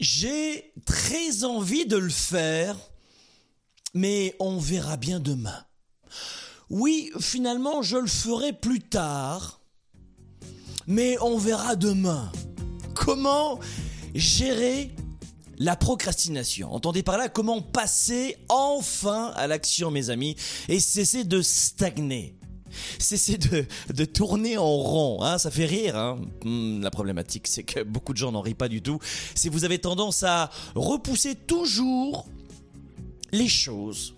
J'ai très envie de le faire, mais on verra bien demain. Oui, finalement, je le ferai plus tard, mais on verra demain. Comment gérer la procrastination? Entendez par là comment passer enfin à l'action, mes amis, et cesser de stagner. Cessez de, de tourner en rond, hein, ça fait rire. Hein. Hmm, la problématique, c'est que beaucoup de gens n'en rient pas du tout. C'est vous avez tendance à repousser toujours les choses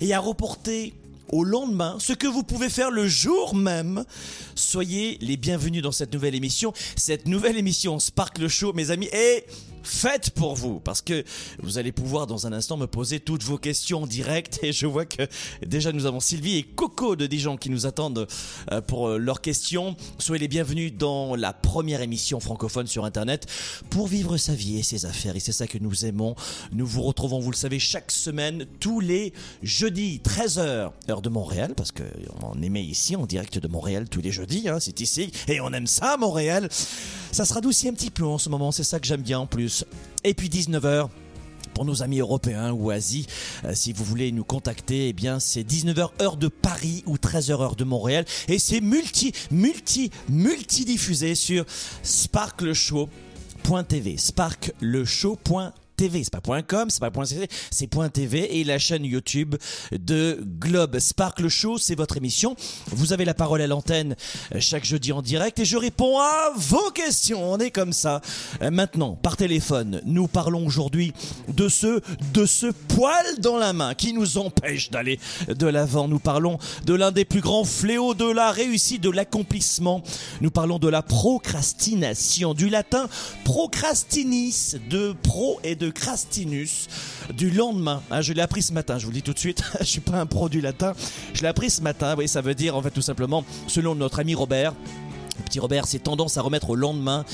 et à reporter au lendemain ce que vous pouvez faire le jour même. Soyez les bienvenus dans cette nouvelle émission. Cette nouvelle émission Spark le Show, mes amis, est faite pour vous parce que vous allez pouvoir dans un instant me poser toutes vos questions en direct et je vois que déjà nous avons Sylvie et Coco de Dijon qui nous attendent euh, pour euh, leurs questions. Soyez les bienvenus dans la première émission francophone sur internet pour vivre sa vie et ses affaires et c'est ça que nous aimons. Nous vous retrouvons, vous le savez, chaque semaine tous les jeudis 13h heure de Montréal parce que on ici en direct de Montréal tous les jeudis, hein, c'est ici et on aime ça Montréal. Ça se radoucit un petit peu en ce moment, c'est ça que j'aime bien en plus. Et puis 19h pour nos amis européens ou Asie, euh, si vous voulez nous contacter, eh bien c'est 19h heure de Paris ou 13h heure de Montréal. Et c'est multi multi multi diffusé sur sparkleshow.tv, sparkleshow.tv TV, c'est pas .com, c'est pas .cc, c'est .tv et la chaîne YouTube de Globe Sparkle Show, c'est votre émission. Vous avez la parole à l'antenne euh, chaque jeudi en direct et je réponds à vos questions. On est comme ça. Euh, Maintenant, par téléphone, nous parlons aujourd'hui de ce de ce poil dans la main qui nous empêche d'aller de l'avant. Nous parlons de l'un des plus grands fléaux de la réussite, de l'accomplissement. Nous parlons de la procrastination, du latin procrastinis, de pro et de crastinus, du lendemain. Hein, je l'ai appris ce matin, je vous le dis tout de suite, je suis pas un pro du latin. Je l'ai appris ce matin, oui, ça veut dire en fait tout simplement, selon notre ami Robert, petit Robert, c'est tendance à remettre au lendemain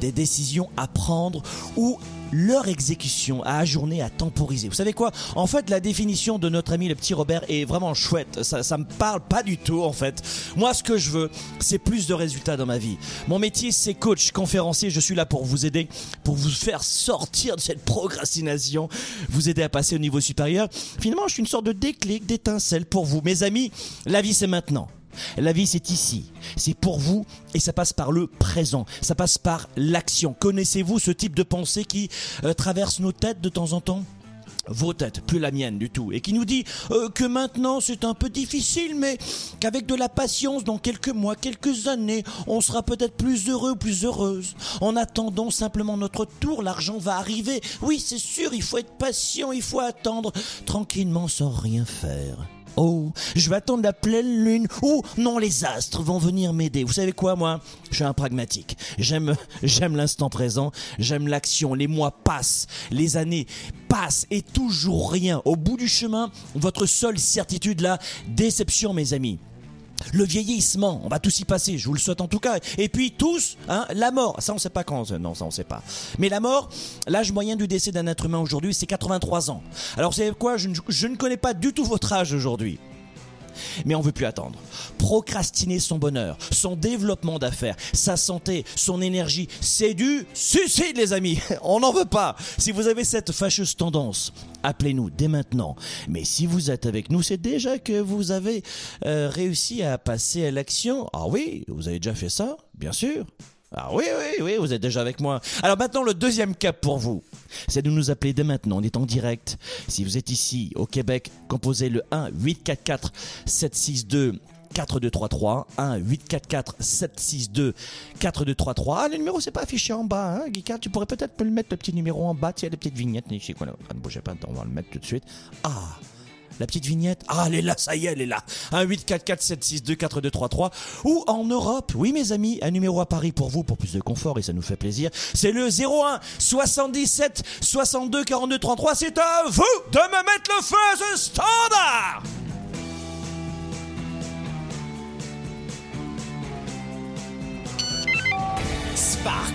des décisions à prendre ou leur exécution à ajourner, à temporiser. Vous savez quoi? En fait, la définition de notre ami le petit Robert est vraiment chouette. Ça, ça me parle pas du tout en fait. Moi, ce que je veux, c'est plus de résultats dans ma vie. Mon métier, c'est coach, conférencier. Je suis là pour vous aider, pour vous faire sortir de cette procrastination, vous aider à passer au niveau supérieur. Finalement, je suis une sorte de déclic, d'étincelle pour vous, mes amis. La vie, c'est maintenant. La vie, c'est ici. C'est pour vous et ça passe par le présent. Ça passe par l'action. Connaissez-vous ce type de pensée qui euh, traverse nos têtes de temps en temps? Vos têtes, plus la mienne du tout, et qui nous dit euh, que maintenant c'est un peu difficile, mais qu'avec de la patience, dans quelques mois, quelques années, on sera peut-être plus heureux, plus heureuse. En attendant simplement notre tour, l'argent va arriver. Oui, c'est sûr, il faut être patient, il faut attendre tranquillement sans rien faire. Oh, je vais attendre la pleine lune. Oh, non, les astres vont venir m'aider. Vous savez quoi, moi? Je suis un pragmatique. J'aime, j'aime l'instant présent. J'aime l'action. Les mois passent, les années passent et toujours rien. Au bout du chemin, votre seule certitude, la déception, mes amis. Le vieillissement, on va tous y passer, je vous le souhaite en tout cas. Et puis tous, hein, la mort, ça on sait pas quand, non ça on sait pas. Mais la mort, l'âge moyen du décès d'un être humain aujourd'hui, c'est 83 ans. Alors vous savez quoi, je ne connais pas du tout votre âge aujourd'hui. Mais on veut plus attendre. Procrastiner son bonheur, son développement d'affaires, sa santé, son énergie, c'est du suicide les amis. On n'en veut pas. Si vous avez cette fâcheuse tendance, appelez-nous dès maintenant. Mais si vous êtes avec nous, c'est déjà que vous avez euh, réussi à passer à l'action. Ah oui, vous avez déjà fait ça, bien sûr. Ah oui, oui, oui, vous êtes déjà avec moi. Alors maintenant, le deuxième cap pour vous, c'est de nous appeler dès maintenant. On est en direct. Si vous êtes ici, au Québec, composez le 1 844 762 4233 1 844 762 4233 ah, le numéro c'est pas affiché en bas hein Guicard tu pourrais peut-être me le mettre le petit numéro en bas a des petites vignettes ne bougez pas on va le mettre tout de suite ah la petite vignette, ah, elle est là, ça y est, elle est là. 1 8 4 4 7 6 2 4 2 3 3 ou en Europe. Oui, mes amis, un numéro à Paris pour vous pour plus de confort et ça nous fait plaisir. C'est le 01 77 62 42 33. C'est à vous de me mettre le feu à ce standard. Spark,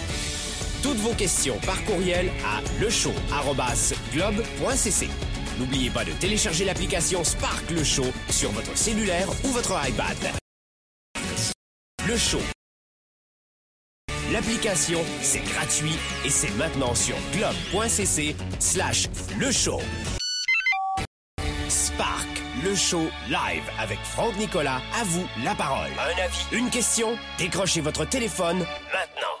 Toutes vos questions par courriel à lechaud.globe.cc. N'oubliez pas de télécharger l'application Spark Le Show sur votre cellulaire ou votre iPad. Le Show. L'application, c'est gratuit et c'est maintenant sur globe.cc slash le show. Spark, le show live avec Franck Nicolas. À vous la parole. Un avis, une question? Décrochez votre téléphone maintenant.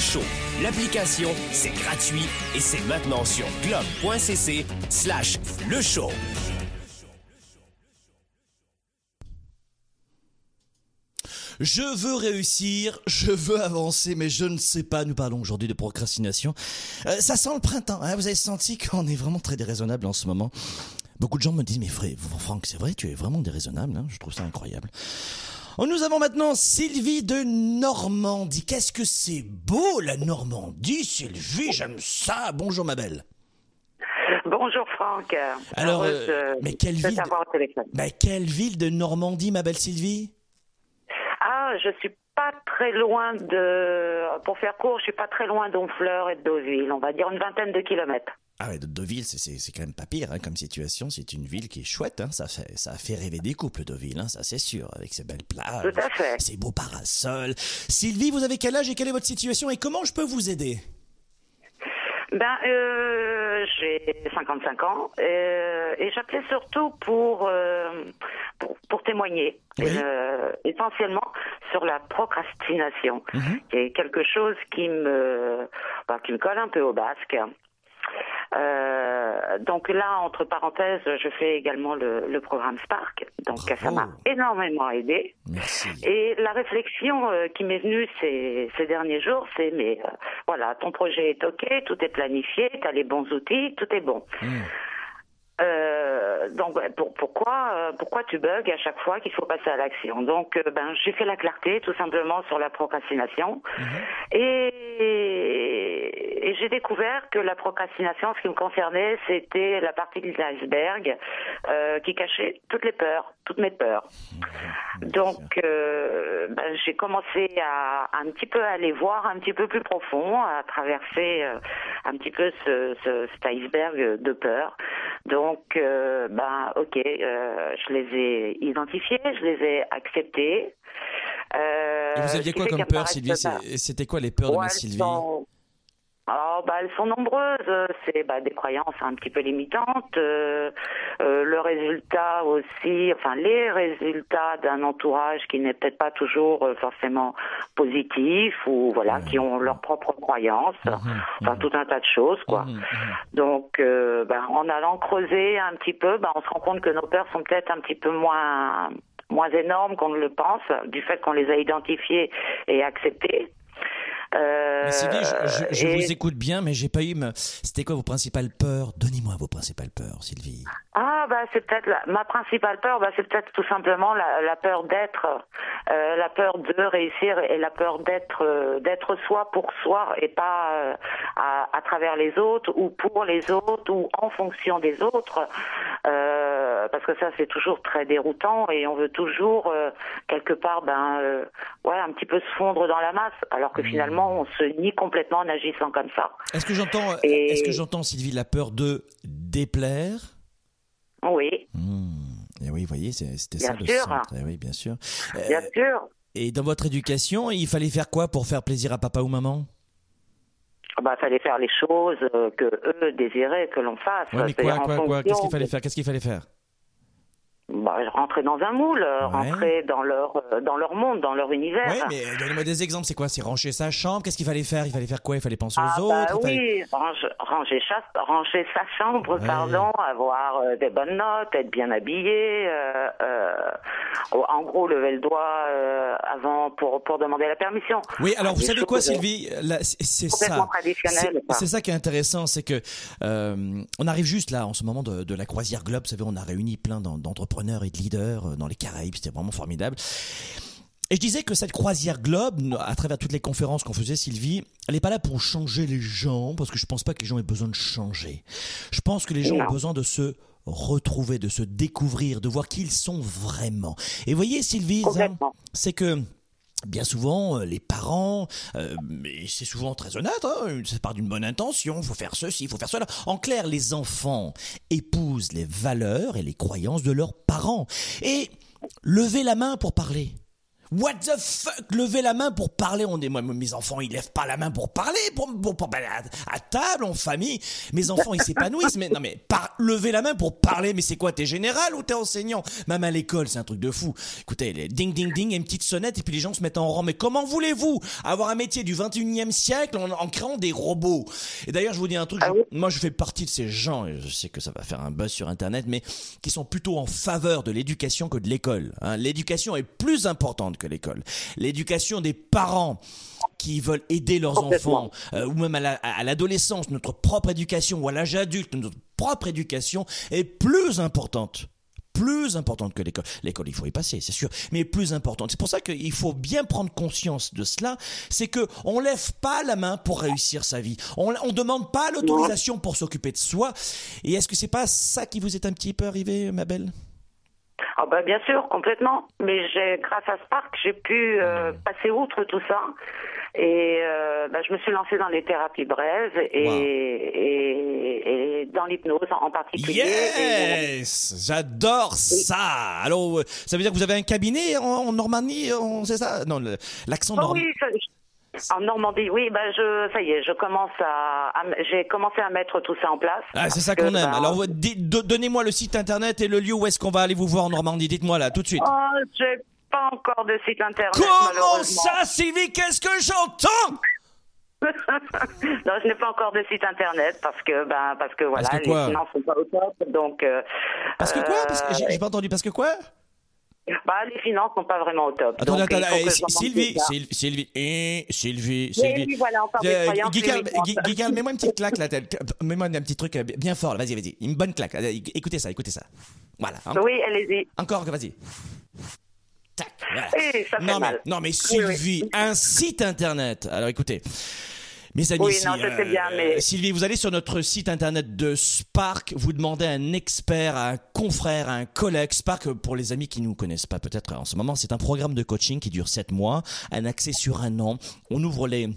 Show, l'application, c'est gratuit et c'est maintenant sur globe.cc slash le show. Je veux réussir, je veux avancer, mais je ne sais pas. Nous parlons aujourd'hui de procrastination. Euh, ça sent le printemps. Hein vous avez senti qu'on est vraiment très déraisonnable en ce moment. Beaucoup de gens me disent, mais Franck, c'est vrai, tu es vraiment déraisonnable. Hein je trouve ça incroyable. Oh, nous avons maintenant Sylvie de Normandie. Qu'est-ce que c'est beau la Normandie, Sylvie, j'aime ça. Bonjour ma belle. Bonjour Franck. Alors, Heureuse, euh, mais quelle de ville de-. Bah, quelle ville de Normandie, ma belle Sylvie? Ah, je suis pas très loin de. Pour faire court, je suis pas très loin d'Honfleur et de Deauville. On va dire une vingtaine de kilomètres. Ah ouais, de Deauville, c'est- quand même pas pire hein, comme situation. C'est une ville qui est chouette. Hein. Ça, fait, ça fait rêver des couples, Deauville, hein, ça c'est sûr, avec ses belles plages, Tout à fait. ses beaux parasols. Sylvie, vous avez quel âge et quelle est votre situation et comment je peux vous aider? Ben, euh, j'ai 55 ans euh, et j'appelais surtout pour, euh, pour pour témoigner Oui. euh, essentiellement sur la procrastination, Mhm. qui est quelque chose qui me ben, qui me colle un peu au basque. Euh, donc là, entre parenthèses, je fais également le, le programme Spark, donc Bravo. ça m'a énormément aidé. Merci. Et la réflexion euh, qui m'est venue ces, ces derniers jours, c'est mais euh, voilà, ton projet est ok, tout est planifié, tu as les bons outils, tout est bon. Mm. Euh, donc pour- pourquoi euh, pourquoi tu bugs à chaque fois qu'il faut passer à l'action? Donc euh, ben j'ai fait la clarté tout simplement sur la procrastination et, et j'ai découvert que la procrastination, ce qui me concernait, c'était la partie de l'iceberg euh, qui cachait toutes les peurs, toutes mes peurs. Donc, euh, ben, j'ai commencé à, un petit peu aller voir un petit peu plus profond, à traverser euh, un petit peu ce, ce, cet iceberg de peur. Donc, euh, ben, ok, euh, je les ai identifiés, je les ai acceptés. Euh, Et vous aviez quoi comme peur, Sylvie? C'était quoi les peurs de ma Sylvie? sont- Alors, bah, elles sont nombreuses. C'est bah, des croyances un petit peu limitantes. euh, euh, le résultat aussi, enfin les résultats d'un entourage qui n'est peut-être pas toujours euh, forcément positif ou voilà, qui ont leurs propres croyances. Enfin, tout un tas de choses, quoi. Donc, euh, ben, en allant creuser un petit peu, ben, on se rend compte que nos peurs sont peut-être un petit peu moins moins énormes qu'on ne le pense, du fait qu'on les a identifiées et acceptées. Euh, Mais Sylvie, je, je- je et- vous écoute bien, mais j'ai pas eu. me- C'était quoi vos principales peurs? Donnez-moi vos principales peurs, Sylvie. Ah bah c'est peut-être la- ma principale peur, bah c'est peut-être tout simplement la, la peur d'être, euh, la peur de réussir et la peur d'être, euh, d'être soi pour soi et pas euh, à, à travers les autres ou pour les autres ou en fonction des autres, Euh, parce que ça c'est toujours très déroutant et on veut toujours euh, quelque part ben euh, ouais un petit peu se fondre dans la masse alors que finalement on se nie complètement en agissant comme ça. Est-ce que j'entends, Et- est-ce que j'entends, Sylvie, la peur de déplaire? Oui, Hmm. Et oui, vous voyez, c'était Bien ça le sûr. centre. Eh oui, bien sûr. Euh, bien sûr. et dans votre éducation, il fallait faire quoi pour faire plaisir à papa ou maman? Bah, fallait faire les choses euh, que eux désiraient que l'on fasse. Ouais, mais quoi, en quoi, quoi? Qu'est-ce qu'il fallait faire? Qu'est-ce qu'il fallait faire? Bah, rentrer dans un moule, euh, Ouais. rentrer dans leur euh, dans leur monde, dans leur univers. Oui, mais donnez-moi des exemples. C'est quoi? C'est ranger sa chambre? Qu'est-ce qu'il fallait faire? Il fallait faire quoi? Il fallait penser aux Ah autres? Bah fallait- oui, range- ranger, cha- ranger sa chambre, Ouais. pardon, avoir euh, des bonnes notes, être bien habillé. euh, euh, en gros, lever le doigt avant pour pour demander la permission. Oui, alors vous savez quoi, Sylvie? C'est ça. C'est- ça qui est intéressant, c'est que on arrive juste là en ce moment de, de la croisière globe. Vous savez, on a réuni plein d'en- d'entrepreneurs et de leaders euh, dans les Caraïbes. C'était vraiment formidable. Et je disais que cette croisière globe, à travers toutes les conférences qu'on faisait, Sylvie, elle n'est pas là pour changer les gens, parce que je pense pas que les gens aient besoin de changer. Je pense que les gens ont besoin de se retrouver, de se découvrir, de voir qui ils sont vraiment. Et voyez, Sylvie, c'est que Bien souvent, euh, les parents, euh, et c'est souvent très honnête, hein, ça part d'une bonne intention, faut faire ceci, faut faire cela. En clair, les enfants épousent les valeurs et les croyances de leurs parents. Et levez la main pour parler. What the fuck? Lever la main pour parler. On est, moi, mes enfants, ils lèvent pas la main pour parler, pour, pour, pour parler à, à table, en famille. Mes enfants, ils s'épanouissent. Mais non, mais par, lever la main pour parler. Mais c'est quoi T'es général ou t'es enseignant? Même à l'école, c'est un truc de fou. Écoutez, les ding ding ding, une petite sonnette, et puis les gens se mettent en rang. Mais comment voulez-vous avoir un métier du 21e siècle en, en créant des robots? Et d'ailleurs, je vous dis un truc. Ah je- moi, je fais partie de ces gens, et je sais que ça va faire un buzz sur Internet, mais qui sont plutôt en faveur de l'éducation que de l'école. hein. L'éducation est plus importante que l'école. L'éducation des parents qui veulent aider leurs enfants, euh, ou même à la- à l'adolescence, notre propre éducation, ou à l'âge adulte, notre propre éducation est plus importante plus importante que l'école. L'école, il faut y passer, c'est sûr, mais plus importante. C'est pour ça qu'il faut bien prendre conscience de cela. C'est que on lève pas la main pour réussir sa vie. On, on demande pas l'autorisation pour s'occuper de soi. Et est-ce que c'est pas ça qui vous est un petit peu arrivé, ma belle? Ah bah bien sûr, complètement. Mais j'ai, grâce à Spark, j'ai pu euh, passer outre tout ça. Et euh, bah, je me suis lancée dans les thérapies brèves et, Wow. et, et dans l'hypnose en particulier. Et, Yes, j'adore ça. Alors, euh, ça veut dire que vous avez un cabinet en, en Normandie, on- c'est ça? Non, l'accent Oh normand. oui, ça- en Normandie, oui, bah je, ça y est, je commence à, j'ai commencé à mettre tout ça en place. Ah, c'est ça qu'on aime. bah, Alors, donnez-moi le site internet et le lieu où est-ce qu'on va aller vous voir en Normandie. Dites-moi là, tout de suite. Oh, j'ai pas encore de site internet. Comment ça, Sylvie? Qu'est-ce que j'entends? Non, je n'ai pas encore de site internet parce que ben parce que voilà, Parce que les finances sont pas au top, donc. euh, Parce que quoi? Parce que j'ai euh, j'ai pas entendu. Parce que quoi? Bah, les finances sont pas vraiment au top. Faut que eh, Sylvie. Sylvie, Sylvie, eh, Sylvie, Sylvie. oui, voilà, encore des croyances. Guy- Guy Carl, mets-moi une petite claque là. Mets-moi un petit truc euh, bien fort. Vas-y, vas-y. Une bonne claque. Écoutez ça, écoutez ça. Voilà. En- Oui, allez-y. Encore, vas-y. Tac. Voilà. Eh, ça fait non, mais, mal. non, mais Oui, Sylvie, oui. un site internet. Alors écoutez. Mes amis, Oui, si, non, je sais bien, mais- Sylvie, vous allez sur notre site internet de Spark, vous demandez à un expert, à un confrère, à un collègue. Spark, pour les amis qui ne nous connaissent pas peut-être en ce moment, c'est un programme de coaching qui dure 7 mois, un accès sur un an. On ouvre les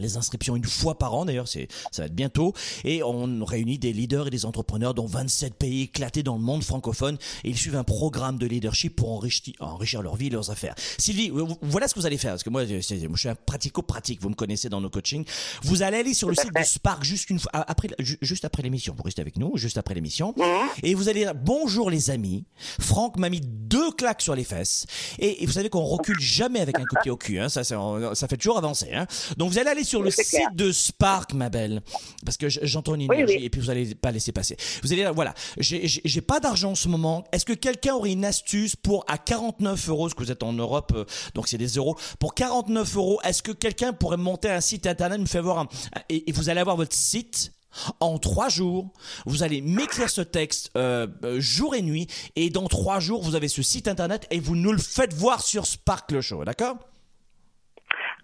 les inscriptions une fois par an d'ailleurs, c'est ça va être bientôt et on réunit des leaders et des entrepreneurs dans 27 pays éclatés dans le monde francophone et ils suivent un programme de leadership pour enrichir, enrichir leur vie et leurs affaires. Sylvie, voilà ce que vous allez faire parce que moi moi, je suis un pratico-pratique, vous me connaissez dans nos coachings. Vous allez aller sur le site de. Spark juste une fois après ju- juste après l'émission, vous restez avec nous juste après l'émission Mhm. et vous allez dire bonjour les amis. Franck m'a mis deux claques sur les fesses et, et vous savez qu'on recule jamais avec un coup de pied au cul hein, ça ça fait toujours avancer hein. Donc vous allez aller sur le site de Spark, ma belle, parce que j'entends une énergie et puis vous allez pas laisser passer. Vous allez voilà, j'ai pas d'argent en ce moment. Est-ce que quelqu'un aurait une astuce pour à 49 euros, parce que vous êtes en Europe, euh, donc c'est des euros. Pour 49 euros, est-ce que quelqu'un pourrait monter un site internet, me faire voir et, et vous allez avoir votre site en trois jours, vous allez m'écrire ce texte euh, euh, jour et nuit, et dans trois jours, vous avez ce site internet et vous nous le faites voir sur Sparkle Show, d'accord?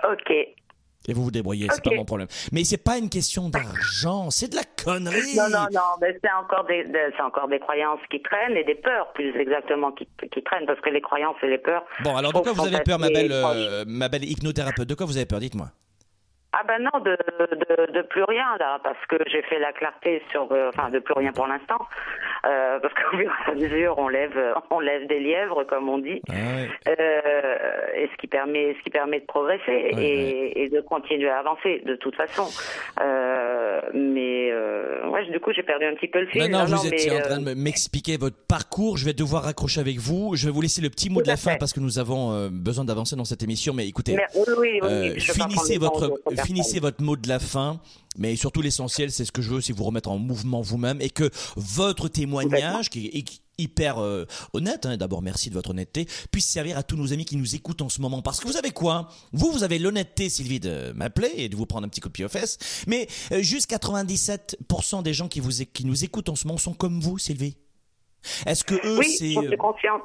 Ok. Et vous vous débrouillez, c'est pas mon problème. Mais c'est pas une question d'argent, c'est de la connerie. Non, non, non, mais c'est encore des, c'est encore des croyances qui traînent et des peurs, plus exactement, qui, qui traînent, parce que les croyances et les peurs. Bon, alors de quoi vous avez peur, ma belle, euh, ma belle hypnothérapeute? De quoi vous avez peur? Dites-moi. Ah ben non, de, de, de, plus rien là, parce que j'ai fait la clarté sur, euh, enfin de plus rien pour l'instant, euh, parce qu'au fur et à mesure on lève, on lève des lièvres comme on dit, ah euh, et ce qui permet, ce qui permet de progresser et, et, de continuer à avancer de toute façon. Euh, mais ouais, du coup j'ai perdu un petit peu le fil. Non, non, vous étiez en train de m'expliquer votre parcours. Je vais devoir raccrocher avec vous. Je vais vous laisser le petit mot de la fin parce que nous avons besoin d'avancer dans cette émission. Mais écoutez, oui, oui, finissez votre finissez votre mot de la fin, mais surtout l'essentiel, c'est ce que je veux, c'est vous remettre en mouvement vous-même et que votre témoignage, qui est hyper euh, honnête, hein, d'abord merci de votre honnêteté, puisse servir à tous nos amis qui nous écoutent en ce moment. Parce que vous savez quoi? Vous, vous avez l'honnêteté, Sylvie, de m'appeler et de vous prendre un petit coup de pied aux fesses, mais euh, juste 97% des gens qui, vous, qui nous écoutent en ce moment sont comme vous, Sylvie. Est-ce que eux, oui, c'est... je suis consciente.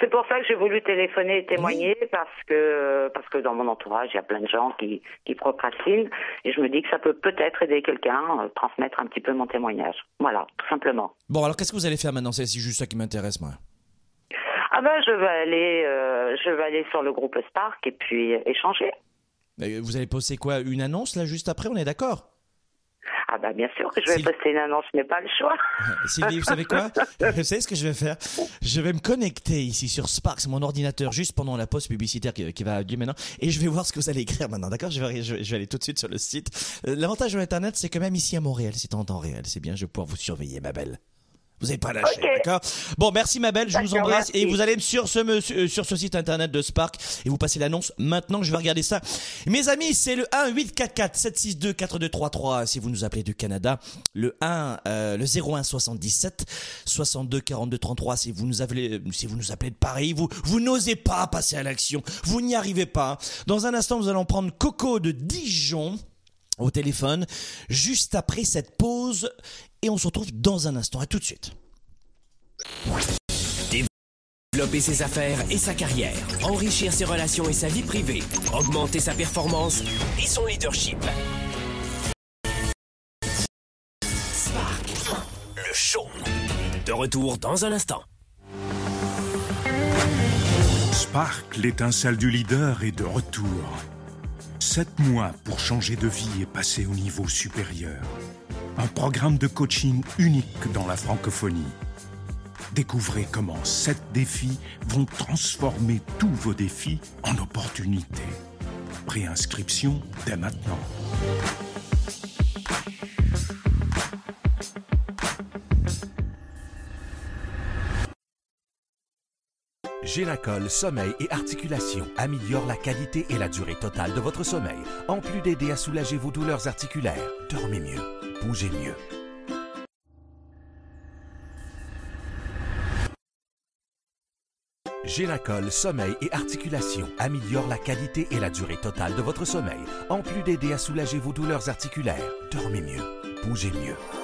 C'est pour ça que j'ai voulu téléphoner et témoigner parce que parce que dans mon entourage il y a plein de gens qui qui procrastinent et je me dis que ça peut peut-être aider quelqu'un euh, transmettre un petit peu mon témoignage. Voilà, tout simplement. Bon alors qu'est-ce que vous allez faire maintenant? C'est juste ça qui m'intéresse moi. Ah ben je vais aller euh, je vais aller sur le groupe Spark et puis échanger. Vous allez poster quoi? Une annonce là juste après? On est d'accord? Ah bah bien sûr que je vais poster une annonce, je n'ai pas le choix. Sylvie, vous savez quoi Vous savez ce que je vais faire Je vais me connecter ici sur Spark, c'est mon ordinateur, juste pendant la pause publicitaire qui, va durer maintenant, et je vais voir ce que vous allez écrire maintenant, d'accord je vais, je, vais aller tout de suite sur le site. Euh, l'avantage de l'Internet, c'est que même ici à Montréal, c'est en temps réel, c'est bien, je vais pouvoir vous surveiller, ma belle. Vous n'avez pas lâché, d'accord? Bon, merci ma belle, je vous embrasse et vous allez sur ce euh, sur ce site internet de Spark et vous passez l'annonce maintenant que je vais regarder ça. Mes amis, c'est le 1 844 762 4233 si vous nous appelez du Canada, le 1 euh, le 01 77 62 42 33 si vous nous appelez si vous nous appelez de Paris, vous vous n'osez pas passer à l'action, vous n'y arrivez pas. Dans un instant, nous allons prendre Coco de Dijon au téléphone juste après cette pause et on se retrouve dans un instant. À tout de suite. Développer ses affaires et sa carrière, enrichir ses relations et sa vie privée, augmenter sa performance et son leadership. Spark, le show. De retour dans un instant. Spark, l'étincelle du leader, est de retour. Sept mois pour changer de vie et passer au niveau supérieur un programme de coaching unique dans la francophonie. Découvrez comment sept défis vont transformer tous vos défis en opportunités. Préinscription dès maintenant. Génacol Sommeil et Articulation améliore la qualité et la durée totale de votre sommeil, en plus d'aider à soulager vos douleurs articulaires. Dormez mieux bougez mieux. Génacol Sommeil et Articulation améliore la qualité et la durée totale de votre sommeil, en plus d'aider à soulager vos douleurs articulaires. Dormez mieux, bougez mieux.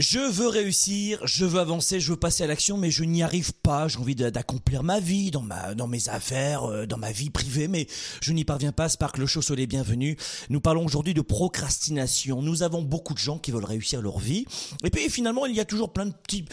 Je veux réussir, je veux avancer, je veux passer à l'action, mais je n'y arrive pas. J'ai envie d'accomplir ma vie, dans ma, dans mes affaires, euh, dans ma vie privée, mais je n'y parviens pas. Spark le soyez les bienvenus. Nous parlons aujourd'hui de procrastination. Nous avons beaucoup de gens qui veulent réussir leur vie. Et puis finalement, il y a toujours plein de petits,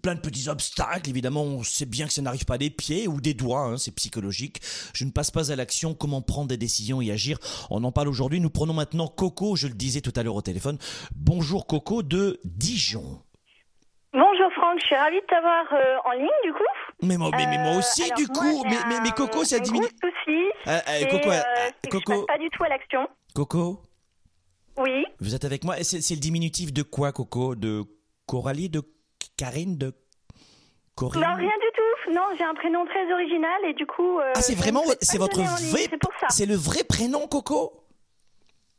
plein de petits obstacles. Évidemment, on sait bien que ça n'arrive pas des pieds ou des doigts, hein, c'est psychologique. Je ne passe pas à l'action. Comment prendre des décisions et agir? On en parle aujourd'hui. Nous prenons maintenant Coco, je le disais tout à l'heure au téléphone. Bonjour Coco de Dijon. Bonjour Franck, je suis ravie de t'avoir euh, en ligne du coup. Mais moi, mais, mais moi Euh, aussi, alors, du moi, coup. Mais, mais, Coco, ça diminue. souci, Coco, euh, que je Coco, passe pas du tout à l'action. Coco, Oui. vous êtes avec moi C'est le diminutif de quoi, Coco? De Coralie, de Karine, de Corinne? Non, rien du tout. Non, j'ai un prénom très original et du coup. euh, Ah, c'est je vraiment, c'est votre vrai, c'est le vrai prénom, Coco?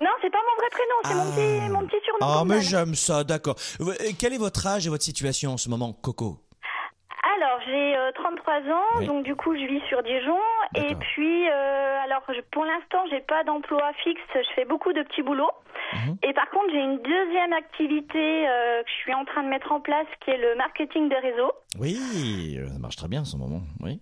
Non, c'est pas mon vrai prénom, c'est mon, petit, mon petit surnom. Ah, mais j'aime ça, d'accord. Euh, Quel est votre âge et votre situation en ce moment, Coco? Alors, j'ai euh, 33 ans, Oui. donc du coup, je vis sur Dijon. Et puis, euh, alors, je- pour l'instant, j'ai pas d'emploi fixe. Je fais beaucoup de petits boulots. Mhm. Et par contre, j'ai une deuxième activité euh, que je suis en train de mettre en place, qui est le marketing de réseau. Oui, euh, ça marche très bien en ce moment, oui.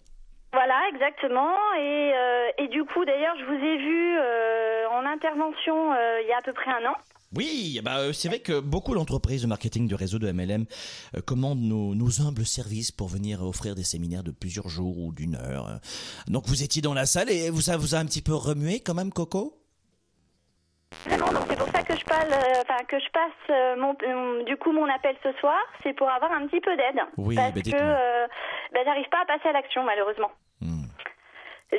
Voilà, exactement. Et, euh, et du coup, d'ailleurs, je vous ai vu euh, en intervention euh, il y a à peu près un an. Oui, bah, c'est vrai que beaucoup d'entreprises de marketing de réseau de MLM commandent nos, nos humbles services pour venir offrir des séminaires de plusieurs jours ou d'une heure. Donc vous étiez dans la salle et vous, ça vous a un petit peu remué quand même, Coco? Vraiment, donc c'est pour ça que je parle, enfin que je passe mon, du coup mon appel ce soir, c'est pour avoir un petit peu d'aide. Oui, parce bah, que bah, j'arrive pas à passer à l'action malheureusement. Hmm.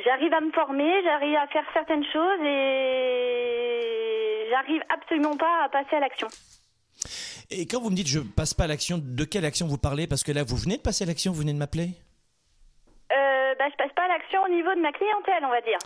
J'arrive à me former, j'arrive à faire certaines choses et j'arrive absolument pas à passer à l'action. Et quand vous me dites je passe pas à l'action, de quelle action vous parlez? Parce que là, vous venez de passer à l'action, vous venez de m'appeler? Euh, bah, je passe pas à l'action au niveau de ma clientèle, on va dire.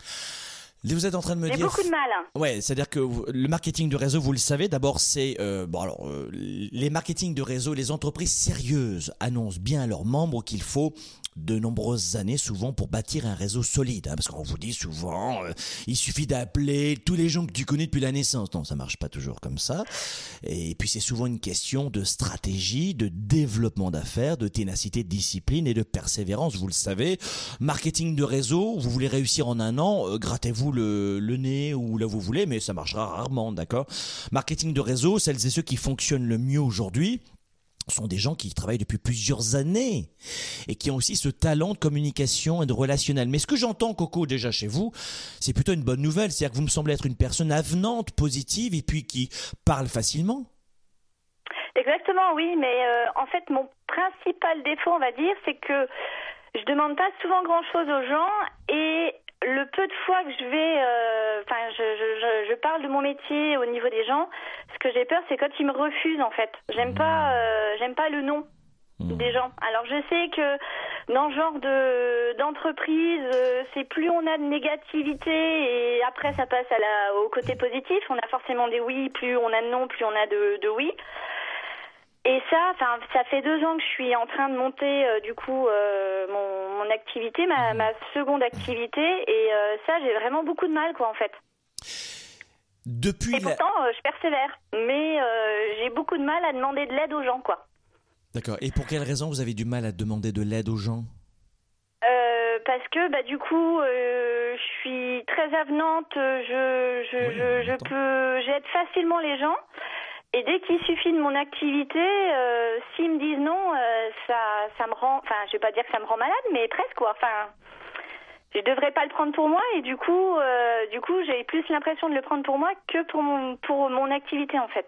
Vous êtes en train de me dire... beaucoup de mal. Ouais, c'est-à-dire que vous- le marketing de réseau, vous le savez, d'abord c'est euh, bon alors euh, les marketing de réseau, les entreprises sérieuses annoncent bien à leurs membres qu'il faut de nombreuses années souvent pour bâtir un réseau solide, hein, parce qu'on vous dit souvent euh, il suffit d'appeler tous les gens que tu connais depuis la naissance. Non, ça marche pas toujours comme ça. Et puis c'est souvent une question de stratégie, de développement d'affaires, de ténacité, de discipline et de persévérance. Vous le savez, marketing de réseau, vous voulez réussir en un an, euh, grattez-vous le, nez ou là vous voulez, mais ça marchera rarement, d'accord? Marketing de réseau, celles et ceux qui fonctionnent le mieux aujourd'hui sont des gens qui travaillent depuis plusieurs années et qui ont aussi ce talent de communication et de relationnel. Mais ce que j'entends, Coco, déjà chez vous, c'est plutôt une bonne nouvelle. C'est-à-dire que vous me semblez être une personne avenante, positive et puis qui parle facilement. Exactement, oui, mais euh, en fait, mon principal défaut, on va dire, c'est que je demande pas souvent grand-chose aux gens et le peu de fois que je vais, euh, enfin, je, je, je, je parle de mon métier au niveau des gens, ce que j'ai peur, c'est quand ils me refusent, en fait. J'aime pas, euh, j'aime pas le nom des gens. Alors je sais que dans ce genre de d'entreprise, euh, c'est plus on a de négativité et après ça passe à la au côté positif. On a forcément des oui, plus on a de non, plus on a de, de oui. Et ça, enfin, ça fait deux ans que je suis en train de monter euh, du coup euh, mon, mon activité, ma, ma seconde activité, et euh, ça, j'ai vraiment beaucoup de mal, quoi, en fait. Depuis Et pourtant, je persévère, mais j'ai beaucoup de mal à demander de l'aide aux gens, quoi. D'accord. Et pour quelle raison vous avez du mal à demander de l'aide aux gens? Parce que bah du coup je suis très avenante, je je, Oui, je, on je entend. peux j'aide facilement les gens et dès qu'il suffit de mon activité, euh, s'ils me disent non, euh, ça ça me rend enfin je vais pas dire que ça me rend malade mais presque quoi. Enfin je devrais pas le prendre pour moi et du coup, euh, du coup, j'ai plus l'impression de le prendre pour moi que pour mon, pour mon activité en fait.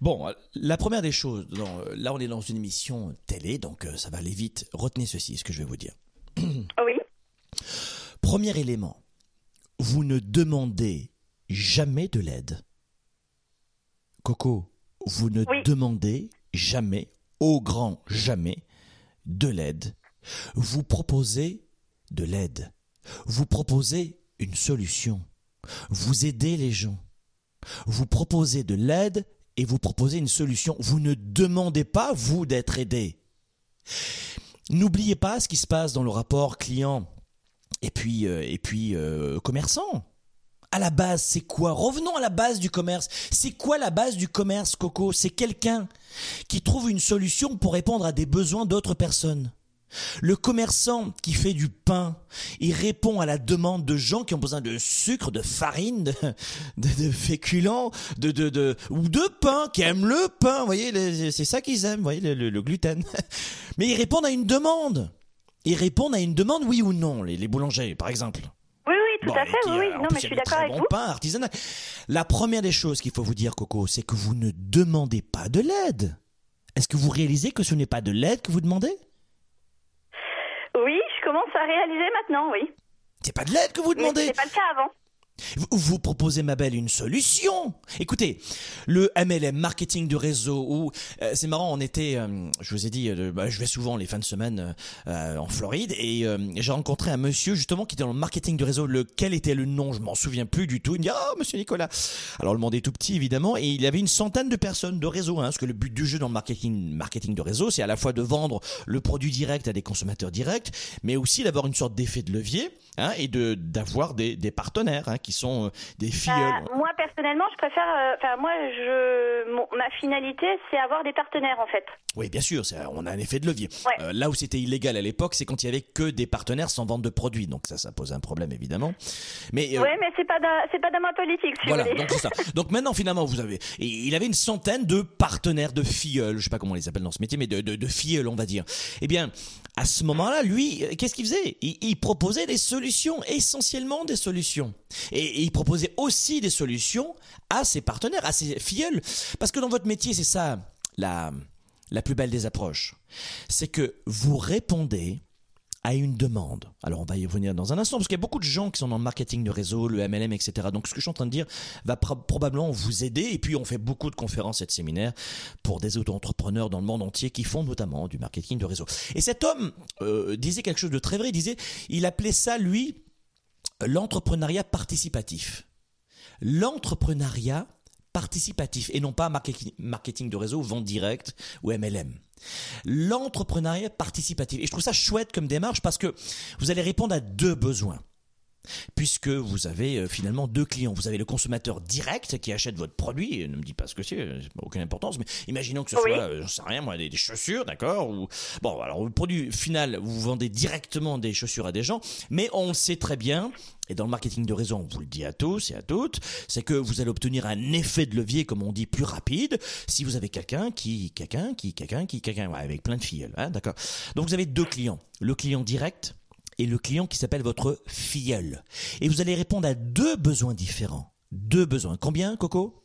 Bon, la première des choses, là on est dans une émission télé, donc ça va aller vite. Retenez ceci, ce que je vais vous dire. Oui. Premier élément, vous ne demandez jamais de l'aide. Coco, vous ne Oui. demandez jamais, au grand jamais, de l'aide. Vous proposez de l'aide. Vous proposez une solution. Vous aidez les gens. Vous proposez de l'aide et vous proposez une solution. Vous ne demandez pas, vous, d'être aidé. N'oubliez pas ce qui se passe dans le rapport client et puis, euh, et puis euh, commerçant. À la base, c'est quoi? Revenons à la base du commerce. C'est quoi la base du commerce, Coco? C'est quelqu'un qui trouve une solution pour répondre à des besoins d'autres personnes. Le commerçant qui fait du pain, il répond à la demande de gens qui ont besoin de sucre, de farine, de, féculents, de, de, de, ou de pain, qui aiment le pain. Vous voyez, c'est ça qu'ils aiment, vous voyez, le gluten. Mais ils répondent à une demande. Ils répondent à une demande, oui ou non, les, les boulangers, par exemple. Tout Bon, à et fait. qui, Oui, oui. euh, Non, mais je suis d'accord avec bon vous. pain artisanal. La première des choses qu'il faut vous dire, Coco, c'est que vous ne demandez pas de l'aide. Est-ce que vous réalisez que ce n'est pas de l'aide que vous demandez? Oui, je commence à réaliser maintenant. Oui. C'est pas de l'aide que vous demandez. c'est pas le cas avant. Vous, proposez, ma belle, une solution. Écoutez, le MLM, marketing de réseau, ou euh, c'est marrant, on était, euh, je vous ai dit, euh, bah, je vais souvent les fins de semaine en Floride, et j'ai rencontré un monsieur justement qui était dans le marketing de réseau. Lequel était le nom? Je m'en souviens plus du tout. Il me dit, ah, monsieur Nicolas. Alors le monde est tout petit évidemment, et il y avait une centaine de personnes de réseau, hein, parce que le but du jeu dans le marketing, marketing de réseau, c'est à la fois de vendre le produit direct à des consommateurs directs, mais aussi d'avoir une sorte d'effet de levier, hein, et de d'avoir des, des partenaires hein, qui sont euh, des. Bah, moi, personnellement, je préfère. euh, Enfin, moi, je, ma finalité, c'est avoir des partenaires, en fait. Oui, bien sûr, on a un effet de levier. Ouais. Euh, là où c'était illégal à l'époque, c'est quand il y avait que des partenaires sans vente de produits. Donc ça, ça pose un problème évidemment. Mais euh, Ouais, mais c'est pas c'est pas dans ma politique, si voilà, vous donc c'est ça. Donc maintenant, finalement, vous avez, et il avait une centaine de partenaires, de filleuls, je sais pas comment on les appelle dans ce métier, mais de, de, de filleuls, on va dire. Eh bien, à ce moment-là, lui, euh, qu'est-ce qu'il faisait? Il, proposait des solutions, essentiellement des solutions. Et, et il proposait aussi des solutions à ses partenaires, à ses filleuls. Parce que dans votre métier, c'est ça, la, la plus belle des approches. C'est que vous répondez à une demande. Alors on va y revenir dans un instant, parce qu'il y a beaucoup de gens qui sont dans le marketing de réseau, le MLM, etc. Donc ce que je suis en train de dire va pro- probablement vous aider. Et puis on fait beaucoup de conférences et de séminaires pour des auto-entrepreneurs dans le monde entier qui font notamment du marketing de réseau. Et cet homme euh, disait quelque chose de très vrai. Il disait, il appelait ça lui l'entrepreneuriat participatif. L'entrepreneuriat participatif et non pas marketing de réseau, vente directe ou MLM. L'entrepreneuriat participatif. Et je trouve ça chouette comme démarche parce que vous allez répondre à deux besoins. Puisque vous avez euh, finalement deux clients. Vous avez le consommateur direct qui achète votre produit, ne me dis pas ce que c'est, euh, aucune importance, mais imaginons que ce Oui. soit, euh, j'en sais rien, moi, des, des chaussures, d'accord ou Bon, alors le produit final, vous vendez directement des chaussures à des gens, mais on le sait très bien, et dans le marketing de réseau, on vous le dit à tous et à toutes, c'est que vous allez obtenir un effet de levier, comme on dit, plus rapide, si vous avez quelqu'un qui, quelqu'un qui, quelqu'un qui, quelqu'un, ouais, avec plein de filles, hein, d'accord Donc vous avez deux clients. Le client direct, et le client qui s'appelle votre filleul. Et vous allez répondre à deux besoins différents. Deux besoins. Combien, Coco?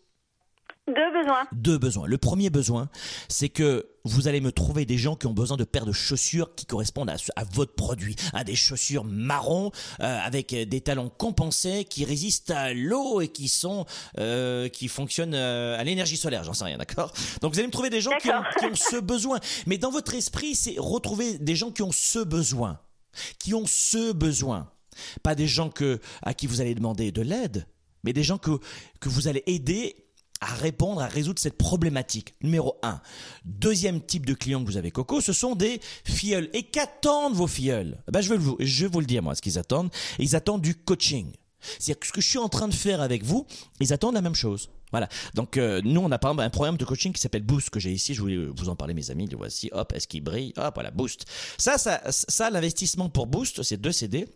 Deux besoins. Deux besoins. Le premier besoin, c'est que vous allez me trouver des gens qui ont besoin de paires de chaussures qui correspondent à, à votre produit. Hein, des chaussures marron euh, avec des talons compensés qui résistent à l'eau et qui sont euh, qui fonctionnent euh, à l'énergie solaire. J'en sais rien, d'accord? Donc vous allez me trouver des gens qui ont, D'accord. qui ont ce besoin. Mais dans votre esprit, c'est retrouver des gens qui ont ce besoin, qui ont ce besoin. Pas des gens que à qui vous allez demander de l'aide, mais des gens que que vous allez aider à répondre, à résoudre cette problématique. Numéro un. Deuxième type de client que vous avez, Coco, ce sont des filleuls. Et qu'attendent vos filleuls? Ben, je, vais vous, je vais vous le dire, moi, ce qu'ils attendent. Ils attendent du coaching. C'est-à-dire que ce que je suis en train de faire avec vous, ils attendent la même chose. Voilà. Donc euh, nous, on a par exemple un programme de coaching qui s'appelle Boost que j'ai ici. Je voulais vous en parler, mes amis. Le voici. Hop, est-ce qu'il brille? Hop, voilà, Boost. Ça, ça, ça, l'investissement pour Boost, c'est deux CD.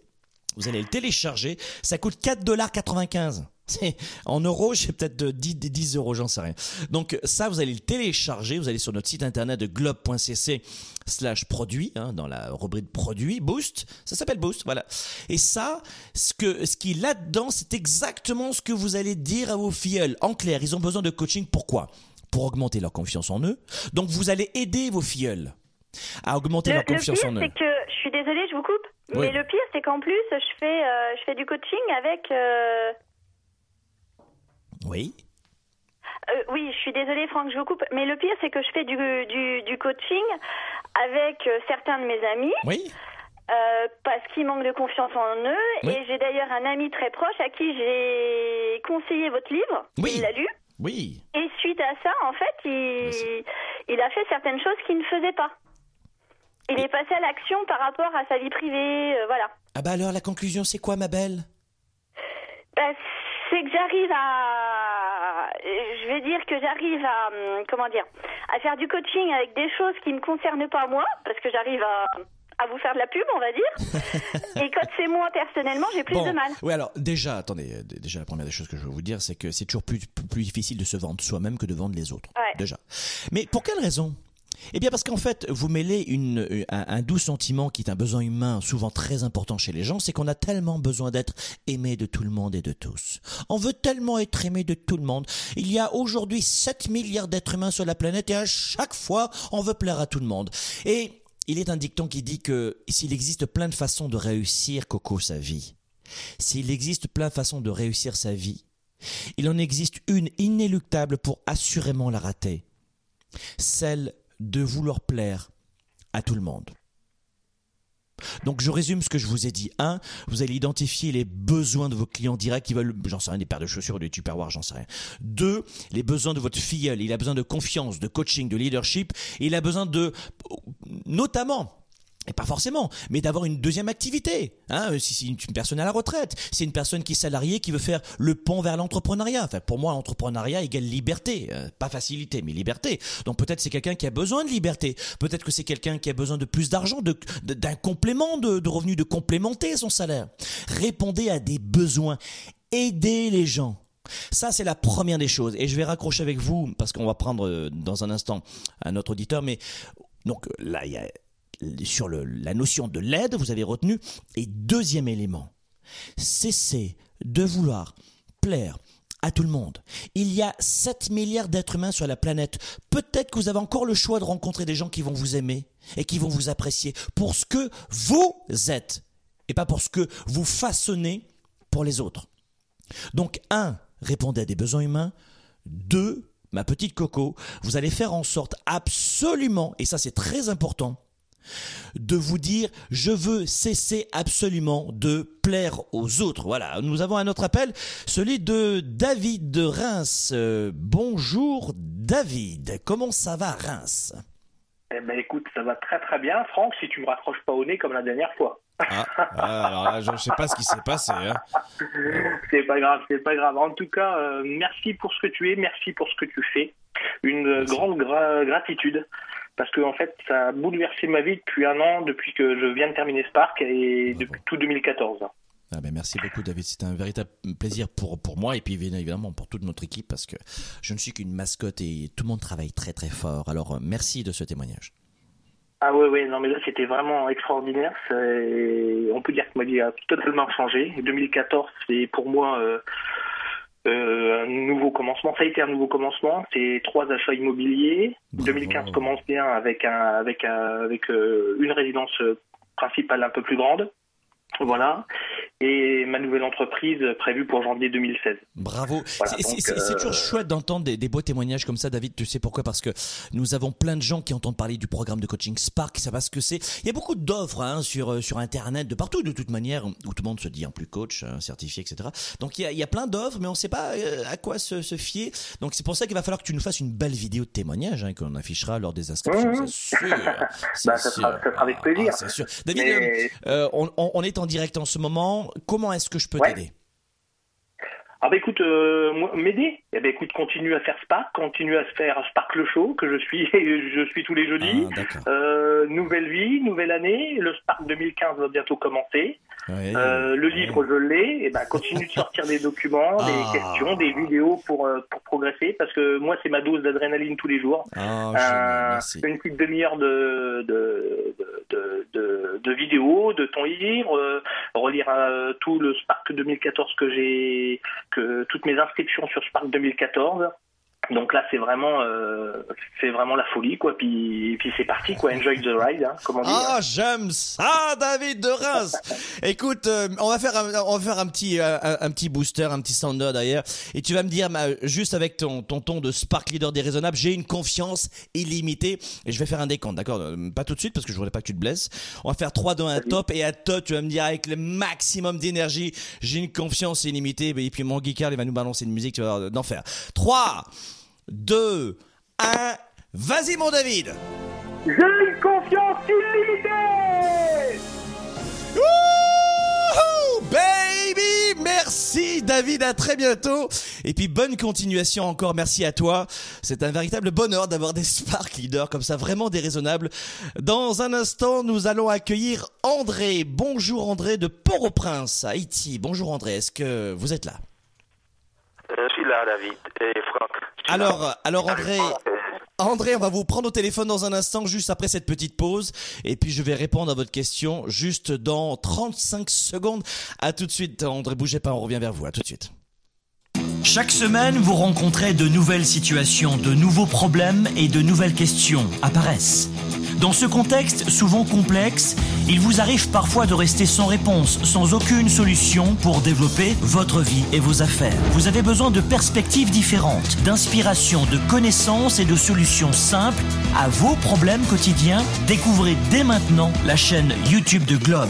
Vous allez le télécharger. Ça coûte 4,95$. C'est en euros, j'ai peut-être de 10, 10 euros, j'en sais rien. Donc ça, vous allez le télécharger, vous allez sur notre site internet de globe.cc slash produit, hein, dans la rubrique produit, Boost, ça s'appelle Boost, voilà. Et ça, ce, que, ce qui est là-dedans, c'est exactement ce que vous allez dire à vos filleuls. En clair, ils ont besoin de coaching, pourquoi? Pour augmenter leur confiance en eux. Donc vous allez aider vos filleuls à augmenter Le, leur le confiance pire, en eux. c'est que je suis désolée, je vous coupe. Oui. Mais le pire, c'est qu'en plus, je fais, euh, je fais du coaching avec. euh, Oui. euh, oui, je suis désolée, Franck, je vous coupe. Mais le pire, c'est que je fais du, du, du coaching avec euh, certains de mes amis. Oui. euh, parce qu'ils manquent de confiance en eux. Oui. Et j'ai d'ailleurs un ami très proche à qui j'ai conseillé votre livre. Oui. Il l'a lu. Oui. Et suite à ça, en fait, il, il a fait certaines choses qu'il ne faisait pas. Il est passé à l'action par rapport à sa vie privée, voilà. Ah bah alors la conclusion c'est quoi ma belle? Ben, c'est que j'arrive à, je vais dire que j'arrive à, hum, comment dire, à faire du coaching avec des choses qui me concernent pas moi, parce que j'arrive à, à vous faire de la pub, on va dire. Et quand c'est moi personnellement, j'ai plus de mal. Oui, alors déjà, attendez, euh, déjà la première des choses que je veux vous dire, c'est que c'est toujours plus, plus, plus difficile de se vendre soi-même que de vendre les autres. Ouais. Déjà. Mais pour quelle raison eh bien parce qu'en fait, vous mêlez euh, un, un doux sentiment qui est un besoin humain souvent très important chez les gens, c'est qu'on a tellement besoin d'être aimé de tout le monde et de tous. On veut tellement être aimé de tout le monde. Il y a aujourd'hui 7 milliards d'êtres humains sur la planète et à chaque fois, on veut plaire à tout le monde. Et il est un dicton qui dit que s'il existe plein de façons de réussir Coco sa vie, s'il existe plein de façons de réussir sa vie, il en existe une inéluctable pour assurément la rater. Celle de vouloir plaire à tout le monde. Donc je résume ce que je vous ai dit. Un, vous allez identifier les besoins de vos clients directs qui veulent, j'en sais rien, des paires de chaussures des tupperwares, j'en sais rien. Deux, les besoins de votre filleul. Il a besoin de confiance, de coaching, de leadership. Il a besoin de, notamment, et pas forcément, mais d'avoir une deuxième activité. Hein, si c'est une, personne à la retraite, c'est une personne qui est salariée qui veut faire le pont vers l'entrepreneuriat. Enfin, pour moi, l'entrepreneuriat égale liberté, Euh, pas facilité, mais liberté. Donc peut-être c'est quelqu'un qui a besoin de liberté. Peut-être que c'est quelqu'un qui a besoin de plus d'argent, d'un complément de, de revenus, de complémenter son salaire. Répondez à des besoins. Aidez les gens. Ça, c'est la première des choses. Et je vais raccrocher avec vous, parce qu'on va prendre euh, dans un instant un autre auditeur, mais donc euh, là, il y a sur la notion de l'aide, vous avez retenu. Et deuxième élément, cessez de vouloir plaire à tout le monde. Il y a 7 milliards d'êtres humains sur la planète. Peut-être que vous avez encore le choix de rencontrer des gens qui vont vous aimer et qui vont vous apprécier pour ce que vous êtes et pas pour ce que vous façonnez pour les autres. Donc, un, répondez à des besoins humains. Deux, ma petite coco, vous allez faire en sorte absolument, et ça c'est très important, de vous dire je veux cesser absolument de plaire aux autres. Voilà, nous avons un autre appel, celui de David de Reims. Euh, bonjour David, comment ça va Reims? Eh ben écoute, ça va très très bien, Franck, si tu me raccroches pas au nez comme la dernière fois. ah, alors là, je ne sais pas ce qui s'est passé. Hein. C'est pas grave, c'est pas grave. En tout cas, euh, merci pour ce que tu es, merci pour ce que tu fais. Une grande gra- gratitude. Parce que en fait, ça a bouleversé ma vie depuis un an, depuis que je viens de terminer Spark et Bravo. depuis tout 2014. Ah ben merci beaucoup David, c'est un véritable plaisir pour, pour moi et puis évidemment pour toute notre équipe parce que je ne suis qu'une mascotte et tout le monde travaille très très fort. Alors euh, merci de ce témoignage. Ah ouais, ouais, non mais là c'était vraiment extraordinaire. On peut dire que ma vie a totalement changé. 2014, c'est pour moi euh, euh, un nouveau commencement. Ça a été un nouveau commencement. C'est trois achats immobiliers. Bravo. 2015 commence bien avec un avec un avec euh, une résidence euh, principale un peu plus grande. Voilà. Et ma nouvelle entreprise prévue pour janvier 2016. Bravo. Voilà, C'est- c'est euh, toujours chouette d'entendre des, des beaux témoignages comme ça, David. Tu sais pourquoi? Parce que nous avons plein de gens qui entendent parler du programme de coaching Spark, qui savent pas ce que c'est. Il y a beaucoup d'offres hein, sur euh, sur Internet, de partout, de toute manière, où tout le monde se dit un plus coach, un certifié, etc. Donc il y a, il y a plein d'offres, mais on ne sait pas euh, à quoi se, se fier. Donc c'est pour ça qu'il va falloir que tu nous fasses une belle vidéo de témoignage hein, qu'on affichera lors des inscriptions. Mhm. C'est sûr. Bah, ça sera- ça sera avec Ah, plaisir. ah, sûr. David, Mais- euh, on, on- on est en direct en ce moment. Comment est-ce que je peux Ouais. t'aider? Ah bah écoute, euh, m'aider? Eh ben écoute, continue à faire Spark, continue à faire Spark le show que je suis, je suis tous les jeudis. Ah. Euh, nouvelle vie, nouvelle année. Le Spark 2015 va bientôt commencer. Euh, le livre, je l'ai. Et ben continue de sortir des documents, Ah. des questions, des vidéos pour euh, pour progresser parce que moi c'est ma dose d'adrénaline tous les jours. Ah, Euh, une petite demi-heure de de, de, de, de vidéos, de ton livre, relire tout le Spark 2014 que j'ai, que toutes mes inscriptions sur Spark 2014. Donc là, c'est vraiment, euh, c'est vraiment la folie, quoi. Puis, puis c'est parti, quoi. Enjoy the ride, hein, comme on dit. Ah, j'aime ça, David de Reims. Écoute, euh, on va faire un, on va faire un petit, euh, un, un petit booster, un petit sounder d'ailleurs, et tu vas me dire, ma- juste avec ton, ton ton de Spark Leader déraisonnable, j'ai une confiance illimitée, et je vais faire un décompte, d'accord? Euh, Pas tout de suite parce que je voudrais pas que tu te blesses. On va faire 3 dans un top, et à top, tu vas me dire avec le maximum d'énergie, j'ai une confiance illimitée, et puis mon geekard, il va nous balancer une musique, tu vas voir, d'enfer. 3, 2, 1, vas-y mon David J'ai une confiance illimitée Wouhou, baby Merci David, à très bientôt. Et puis bonne continuation encore, merci à toi. C'est un véritable bonheur d'avoir des Spark Leaders comme ça, vraiment déraisonnables. Dans un instant, nous allons accueillir André. Bonjour André de Port-au-Prince, Haïti. Bonjour André, est-ce que vous êtes là? Je suis là, David et Alors, là. alors André, Euh, André, on va vous prendre au téléphone dans un instant, juste après cette petite pause. Et puis, je vais répondre à votre question juste dans 35 secondes. À tout de suite, André, bougez pas, on revient vers vous. À tout de suite. Chaque semaine, vous rencontrez de nouvelles situations, de nouveaux problèmes et de nouvelles questions apparaissent. Dans ce contexte souvent complexe, il vous arrive parfois de rester sans réponse, sans aucune solution pour développer votre vie et vos affaires. Vous avez besoin de perspectives différentes, d'inspiration, de connaissances et de solutions simples à vos problèmes quotidiens. Découvrez dès maintenant la chaîne YouTube de Globe.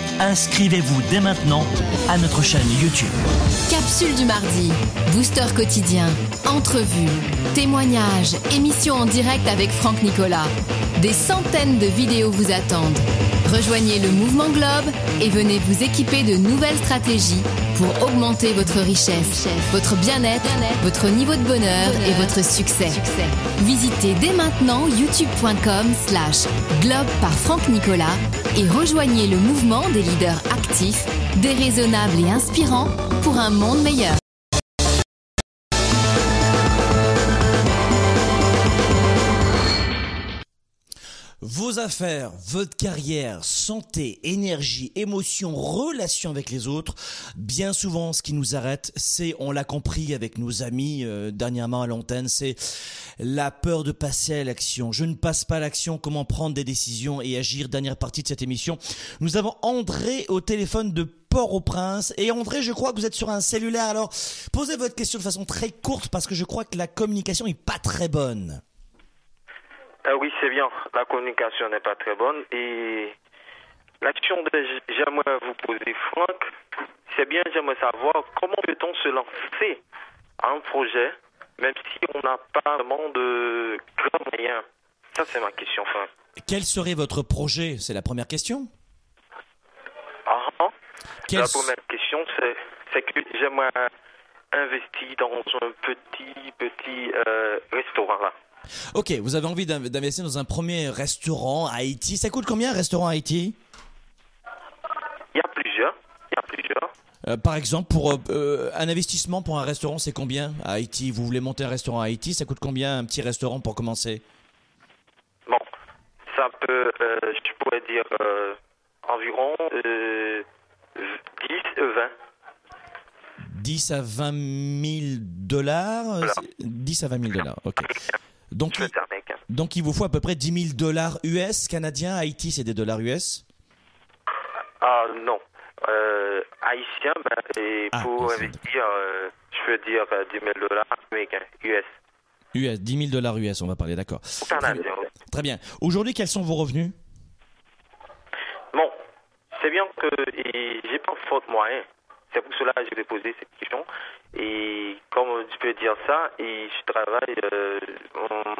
Inscrivez-vous dès maintenant à notre chaîne YouTube. Capsule du mardi, booster quotidien, entrevue, témoignages, émission en direct avec Franck Nicolas. Des centaines de vidéos vous attendent. Rejoignez le mouvement Globe et venez vous équiper de nouvelles stratégies pour augmenter votre richesse, votre bien-être, votre niveau de bonheur et votre succès. Visitez dès maintenant youtube.com slash globe par Franck Nicolas et rejoignez le mouvement des leaders actifs, déraisonnables et inspirants pour un monde meilleur. Vos affaires, votre carrière, santé, énergie, émotion, relation avec les autres, bien souvent ce qui nous arrête, c'est, on l'a compris avec nos amis euh, dernièrement à l'antenne, c'est la peur de passer à l'action. Je ne passe pas à l'action, comment prendre des décisions et agir. Dernière partie de cette émission. Nous avons André au téléphone de Port-au-Prince. Et André, je crois que vous êtes sur un cellulaire. Alors, posez votre question de façon très courte parce que je crois que la communication est pas très bonne. Euh, oui, c'est bien. La communication n'est pas très bonne et l'action que j'aimerais vous poser, Franck, c'est bien, j'aimerais savoir comment peut-on se lancer à un projet même si on n'a pas vraiment de grands moyens. Ça, c'est ma question, Franck. Quel serait votre projet? C'est la première question. Ah, ah. Quel La première question, c'est, c'est que j'aimerais investir dans un petit, petit euh, restaurant là. Ok, vous avez envie d'in- d'investir dans un premier restaurant à Haïti. Ça coûte combien un restaurant à Haïti? Il y a plusieurs. Il y a plusieurs. Euh, Par exemple, pour euh, euh, un investissement pour un restaurant, c'est combien à Haïti? Vous voulez monter un restaurant à Haïti, ça coûte combien un petit restaurant pour commencer? Bon, ça peut, euh, je pourrais dire environ euh, 10, euh, 20. 10 à 20 000 dollars Voilà. c'est- 10 à 20 000 dollars, ok. Donc, il, donc il vous faut à peu près 10 000 dollars US canadiens. Haïti, c'est des dollars US Ah non. Euh, haïtien, ben, et Ah, pour investir, euh, je peux dire 10 000 dollars américains, US. US, 10 000 dollars US, on va parler, d'accord. Oui. Très bien. Aujourd'hui, quels sont vos revenus? Bon, c'est bien que j'ai pas faute moyen. C'est pour cela que je vais poser cette question. Et comme je peux dire ça, et je travaille euh, en-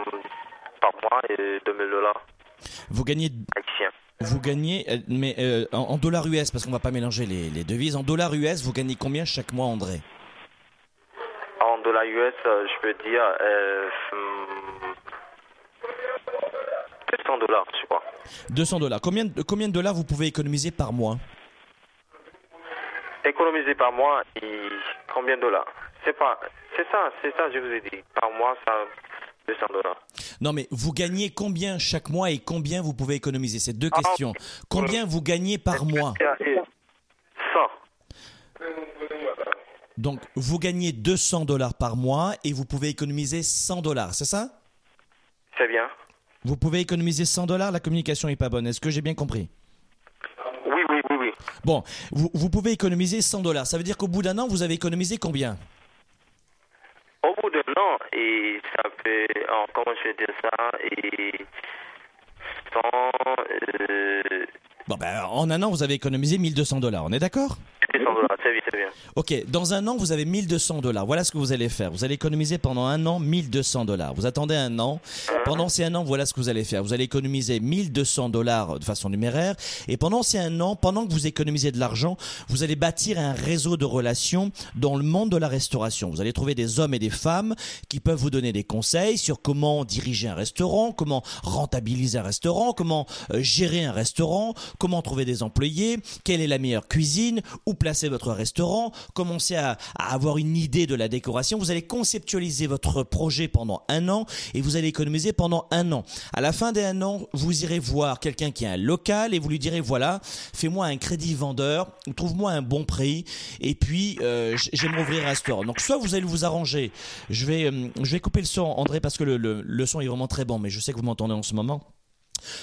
par mois euh, 2000 dollars Vous gagnez, haïtiens. vous gagnez, euh, mais euh, en, en dollars US, parce qu'on va pas mélanger les, les devises. En dollars US, vous gagnez combien chaque mois, André? En dollars US, je peux dire euh, hmm, 200 dollars, je crois. 200 dollars. Combien, de- combien de dollars vous pouvez économiser par mois? Économiser par mois et combien de dollars C'est pas, c'est ça, c'est ça, je vous ai dit. Par mois, ça 200 dollars. Non, mais vous gagnez combien chaque mois et combien vous pouvez économiser? C'est deux Ah, questions. Combien vous gagnez par mois? 100. Donc, vous gagnez 200 dollars par mois et vous pouvez économiser 100 dollars, c'est ça? C'est bien. Vous pouvez économiser 100 dollars, la communication est pas bonne. Est-ce que j'ai bien compris Oui, oui, oui, oui. Bon, vous, vous pouvez économiser 100 dollars. Ça veut dire qu'au bout d'un an, vous avez économisé combien? Au bout d'un an, et ça peut, oh, comment je vais dire ça, et 100, euh, Bon, ben, en un an, vous avez économisé 1200 dollars. On est d'accord? 200 dollars, c'est bien, c'est bien. Ok, dans un an, vous avez 1200 dollars. Voilà ce que vous allez faire. Vous allez économiser pendant un an 1200 dollars. Vous attendez un an. Pendant ces un an, voilà ce que vous allez faire. Vous allez économiser 1200 dollars de façon numéraire. Et pendant ces un an, pendant que vous économisez de l'argent, vous allez bâtir un réseau de relations dans le monde de la restauration. Vous allez trouver des hommes et des femmes qui peuvent vous donner des conseils sur comment diriger un restaurant, comment rentabiliser un restaurant, comment euh, gérer un restaurant, comment trouver des employés, quelle est la meilleure cuisine, où placer votre restaurant, commencer à, avoir une idée de la décoration. Vous allez conceptualiser votre projet pendant un an et vous allez économiser pendant un an. À la fin des un an, vous irez voir quelqu'un qui a un local et vous lui direz voilà, fais-moi un crédit vendeur, trouve-moi un bon prix et puis euh, j'aimerais ouvrir un restaurant. Donc soit vous allez vous arranger. Je vais, euh, je vais couper le son, André, parce que le, le, le son est vraiment très bon, mais je sais que vous m'entendez en ce moment.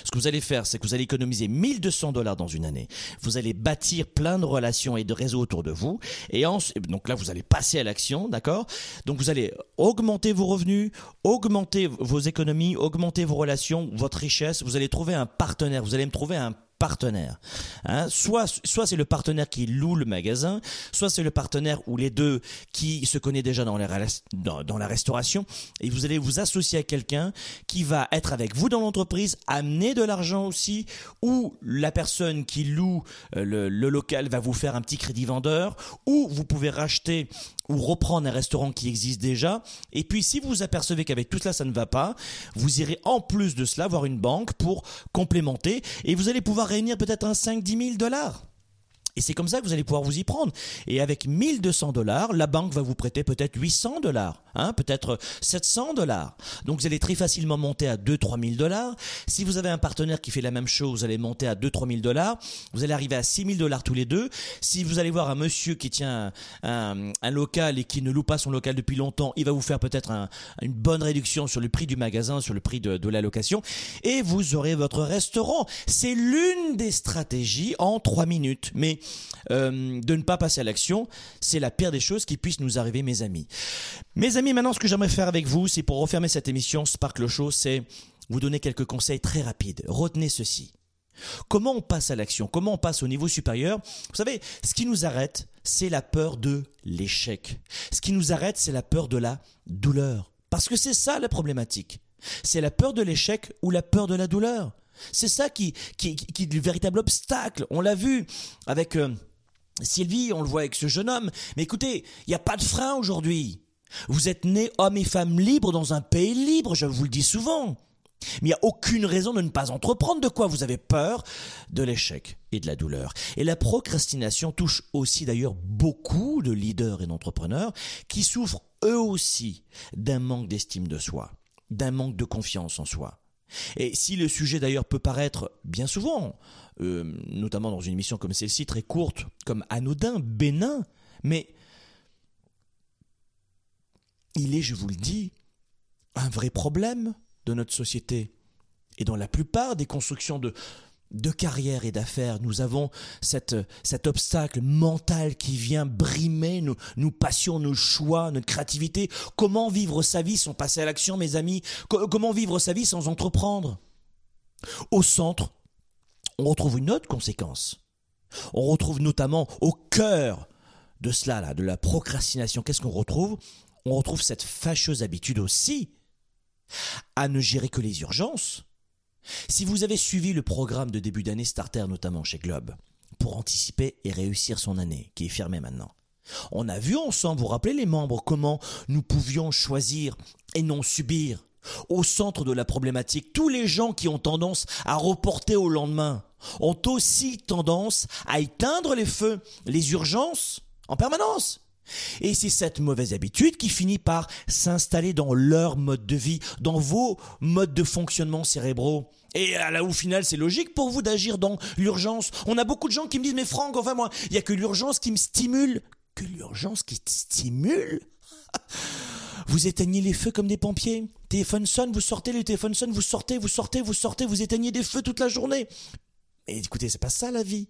Ce que vous allez faire, c'est que vous allez économiser 1200 dollars dans une année. Vous allez bâtir plein de relations et de réseaux autour de vous. Et donc là, vous allez passer à l'action, d'accord? Donc vous allez augmenter vos revenus, augmenter vos économies, augmenter vos relations, votre richesse. Vous allez trouver un partenaire. Vous allez me trouver un partenaire. Hein, soit soit c'est le partenaire qui loue le magasin, soit c'est le partenaire ou les deux qui se connaît déjà dans, les dans, la restauration et vous allez vous associer à quelqu'un qui va être avec vous dans l'entreprise, amener de l'argent aussi, ou la personne qui loue euh, le, le local va vous faire un petit crédit vendeur, ou vous pouvez racheter ou reprendre un restaurant qui existe déjà. Et puis si vous apercevez qu'avec tout cela ça ne va pas, vous irez en plus de cela voir une banque pour complémenter et vous allez pouvoir réunir peut-être un 5-10 000 dollars. Et c'est comme ça que vous allez pouvoir vous y prendre. Et avec 1200 dollars, la banque va vous prêter peut-être 800 dollars, hein, peut-être 700 dollars. Donc vous allez très facilement monter à 2-3 000 dollars. Si vous avez un partenaire qui fait la même chose, vous allez monter à 2-3 000 dollars. Vous allez arriver à 6 000 dollars tous les deux. Si vous allez voir un monsieur qui tient un, local et qui ne loue pas son local depuis longtemps, il va vous faire peut-être un- une bonne réduction sur le prix du magasin, sur le prix de, de la location. Et vous aurez votre restaurant. C'est l'une des stratégies en 3 minutes. Mais euh, de ne pas passer à l'action, c'est la pire des choses qui puissent nous arriver, mes amis. Mes amis, maintenant, ce que j'aimerais faire avec vous, c'est pour refermer cette émission Sparkle Show, c'est vous donner quelques conseils très rapides. Retenez ceci. Comment on passe à l'action? Comment on passe au niveau supérieur? Vous savez, ce qui nous arrête, c'est la peur de l'échec. Ce qui nous arrête, c'est la peur de la douleur. Parce que c'est ça la problématique. C'est la peur de l'échec ou la peur de la douleur. C'est ça qui, qui, qui est le véritable obstacle. On l'a vu avec euh, Sylvie, on le voit avec ce jeune homme. Mais écoutez, il n'y a pas de frein aujourd'hui. Vous êtes nés hommes et femmes libres dans un pays libre, je vous le dis souvent. Mais il n'y a aucune raison de ne pas entreprendre. De quoi vous avez peur De l'échec et de la douleur. Et la procrastination touche aussi d'ailleurs beaucoup de leaders et d'entrepreneurs qui souffrent eux aussi d'un manque d'estime de soi, d'un manque de confiance en soi. Et si le sujet d'ailleurs peut paraître bien souvent, euh, notamment dans une émission comme celle-ci, très courte, comme anodin, bénin, mais il est, je vous le dis, un vrai problème de notre société. Et dans la plupart des constructions de, de carrière et d'affaires, nous avons cette, cet obstacle mental qui vient brimer nos, passions, nos choix, notre créativité. Comment vivre sa vie sans passer à l'action, mes amis? Comment vivre sa vie sans entreprendre? Au centre, on retrouve une autre conséquence. On retrouve notamment au cœur de cela, là, de la procrastination. Qu'est-ce qu'on retrouve? On retrouve cette fâcheuse habitude aussi à ne gérer que les urgences si vous avez suivi le programme de début d'année Starter, notamment chez Globe, pour anticiper et réussir son année, qui est fermée maintenant, on a vu ensemble, vous rappelez les membres, comment nous pouvions choisir et non subir. Au centre de la problématique, tous les gens qui ont tendance à reporter au lendemain ont aussi tendance à éteindre les feux, les urgences, en permanence. Et c'est cette mauvaise habitude qui finit par s'installer dans leur mode de vie, dans vos modes de fonctionnement cérébraux. Et là, au final, c'est logique pour vous d'agir dans l'urgence. On a beaucoup de gens qui me disent, mais Franck, enfin moi, il n'y a que l'urgence qui me stimule. Que l'urgence qui te stimule? Vous éteignez les feux comme des pompiers. Téléphone sonne, vous sortez, le téléphone sonne, vous sortez, vous sortez, vous sortez, vous éteignez des feux toute la journée. Mais écoutez, c'est pas ça la vie.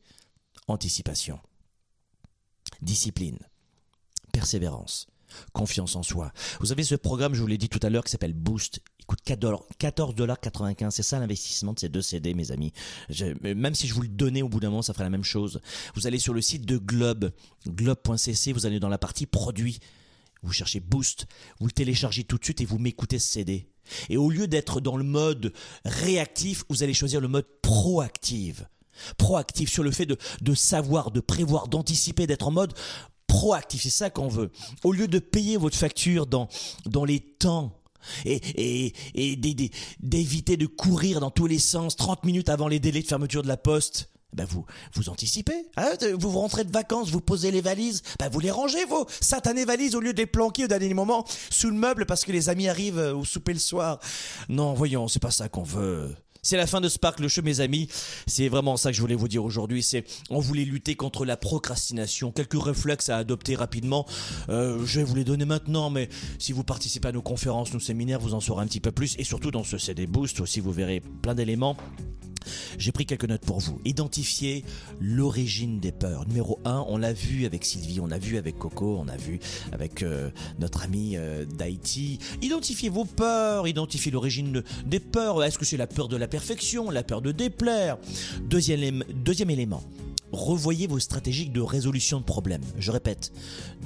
Anticipation. Discipline. Persévérance confiance en soi. Vous avez ce programme, je vous l'ai dit tout à l'heure, qui s'appelle Boost. Il coûte 14,95$. C'est ça l'investissement de ces deux CD, mes amis. même si je vous le donnais au bout d'un moment, ça ferait la même chose. Vous allez sur le site de Globe, globe.cc, vous allez dans la partie produits. Vous cherchez Boost, vous le téléchargez tout de suite et vous m'écoutez ce CD. Et au lieu d'être dans le mode réactif, vous allez choisir le mode proactif proactif sur le fait de, de savoir, de prévoir, d'anticiper, d'être en mode proactif, c'est ça qu'on veut. Au lieu de payer votre facture dans, dans les temps et, et, et d'éviter de courir dans tous les sens 30 minutes avant les délais de fermeture de la poste, ben vous, vous anticipez. Hein vous rentrez de vacances, vous posez les valises, ben vous les rangez vos satanées valises au lieu de les planquer au dernier moment sous le meuble parce que les amis arrivent au souper le soir. Non, voyons, c'est pas ça qu'on veut. C'est la fin de Spark le mes amis. C'est vraiment ça que je voulais vous dire aujourd'hui. C'est on voulait lutter contre la procrastination. Quelques réflexes à adopter rapidement. Euh, je vais vous les donner maintenant, mais si vous participez à nos conférences, nos séminaires, vous en saurez un petit peu plus. Et surtout dans ce CD Boost aussi, vous verrez plein d'éléments. J'ai pris quelques notes pour vous. Identifier l'origine des peurs. Numéro 1, on l'a vu avec Sylvie, on l'a vu avec Coco, on a vu avec euh, notre ami euh, d'Haïti. Identifiez vos peurs, identifiez l'origine des peurs. Est-ce que c'est la peur de la la peur de déplaire Deuxième, deuxième élément. Revoyez vos stratégies de résolution de problèmes. Je répète,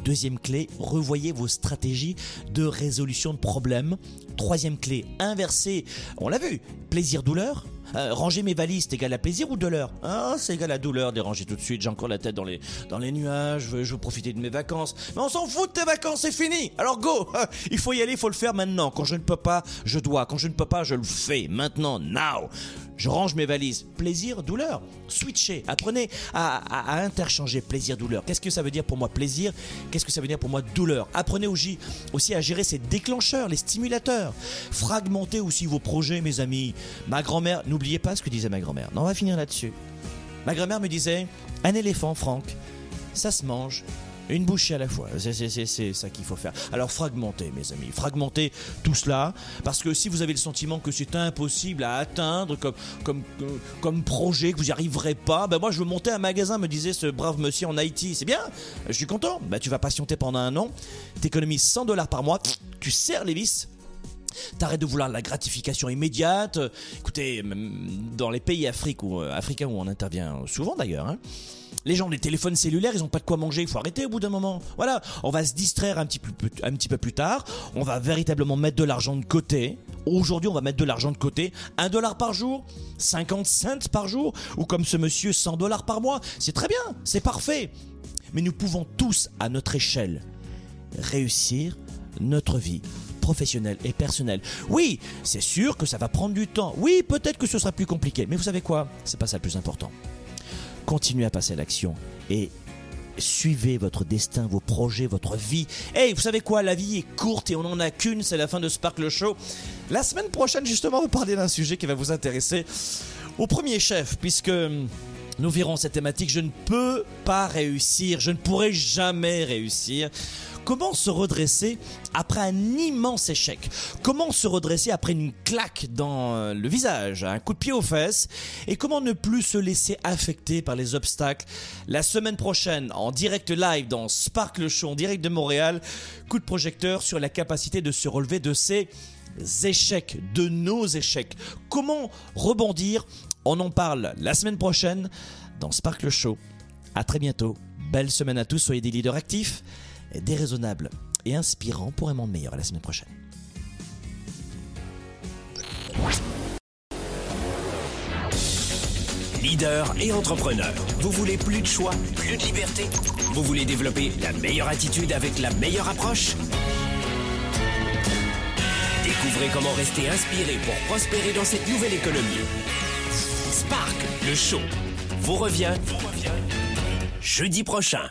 deuxième clé, revoyez vos stratégies de résolution de problèmes. Troisième clé, inversez, on l'a vu, plaisir-douleur. Euh, ranger mes valises, c'est égal à plaisir ou douleur? Ah, c'est égal à douleur de ranger tout de suite. J'ai encore la tête dans les, dans les nuages. Je veux, je veux profiter de mes vacances. Mais on s'en fout de tes vacances, c'est fini. Alors go Il faut y aller, il faut le faire maintenant. Quand je ne peux pas, je dois. Quand je ne peux pas, je le fais. Maintenant, now je range mes valises. Plaisir, douleur. Switchez. Apprenez à, interchanger plaisir, douleur. Qu'est-ce que ça veut dire pour moi plaisir? Qu'est-ce que ça veut dire pour moi douleur? Apprenez aussi, aussi à gérer ces déclencheurs, les stimulateurs. Fragmentez aussi vos projets, mes amis. Ma grand-mère, n'oubliez pas ce que disait ma grand-mère. Non, on va finir là-dessus. Ma grand-mère me disait un éléphant, Franck, ça se mange, une bouchée à la fois, c'est ça qu'il faut faire. Alors fragmentez, mes amis, fragmentez tout cela, parce que si vous avez le sentiment que c'est impossible à atteindre comme projet, que vous n'y arriverez pas, ben moi je veux monter un magasin, me disait ce brave monsieur en Haïti. C'est bien, je suis content. Ben tu vas patienter pendant un an, t'économises 100 dollars par mois, tu serres les vis, T'arrêtes de vouloir la gratification immédiate. Écoutez, dans les pays euh, africains où on intervient souvent d'ailleurs, hein, les gens, les téléphones cellulaires, ils n'ont pas de quoi manger. Il faut arrêter au bout d'un moment. Voilà, on va se distraire un petit, peu, plus tard. On va véritablement mettre de l'argent de côté. Aujourd'hui, on va mettre de l'argent de côté. Un dollar par jour, 50 cents par jour, ou comme ce monsieur, 100 dollars par mois. C'est très bien, c'est parfait. Mais nous pouvons tous, à notre échelle, réussir notre vie professionnelle et personnelle. Oui, c'est sûr que ça va prendre du temps. Oui, peut-être que ce sera plus compliqué. Mais vous savez quoi? C'est pas ça le plus important continuez à passer à l'action et suivez votre destin, vos projets, votre vie. Hey, vous savez quoi? La vie est courte et on n'en a qu'une, c'est la fin de Sparkle Show. La semaine prochaine, justement, on va parler d'un sujet qui va vous intéresser au premier chef, puisque Nous verrons cette thématique. Je ne peux pas réussir, je ne pourrai jamais réussir. Comment se redresser après un immense échec? Comment se redresser après une claque dans euh, le visage, un coup de pied aux fesses? Et comment ne plus se laisser affecter par les obstacles? La semaine prochaine, en direct live dans Sparkle Show, en direct de Montréal, coup de projecteur sur la capacité de se relever de ces échecs, de nos échecs. Comment rebondir On en parle la semaine prochaine dans Sparkle Show. À très bientôt. Belle semaine à tous. Soyez des leaders actifs, déraisonnables et inspirants pour un monde meilleur. À la semaine prochaine. Leader et entrepreneur, vous voulez plus de choix, plus de liberté? Vous voulez développer la meilleure attitude avec la meilleure approche? Découvrez comment rester inspiré pour prospérer dans cette nouvelle économie. Spark, le show, vous revient, jeudi prochain.